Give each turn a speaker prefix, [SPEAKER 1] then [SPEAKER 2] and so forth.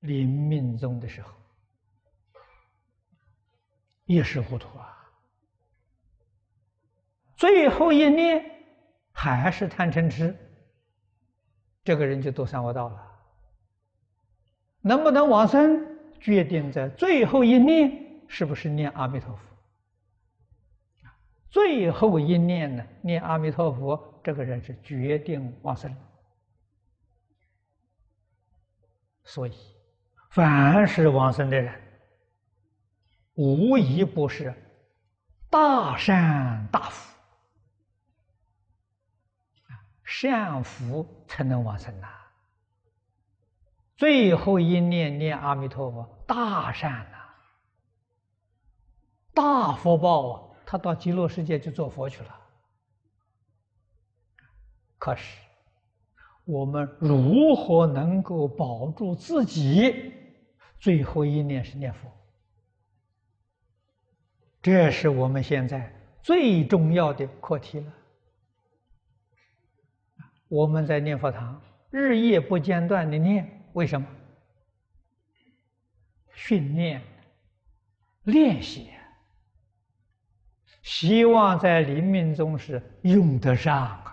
[SPEAKER 1] 临命终的时候，一时糊涂啊，最后一念还是贪嗔痴，这个人就堕三恶道了。能不能往生，决定在最后一念是不是念阿弥陀佛。最后一念呢，念阿弥陀佛，这个人是决定往生。所以，凡是往生的人，无一不是大善大福，善福才能往生呐。最后一念念阿弥陀佛，大善呐，大福报啊！他到极乐世界去做佛去了。可是。我们如何能够保住自己？最后一念是念佛，这是我们现在最重要的课题了。我们在念佛堂日夜不间断的念，为什么？训练、练习，希望在临命终时用得上。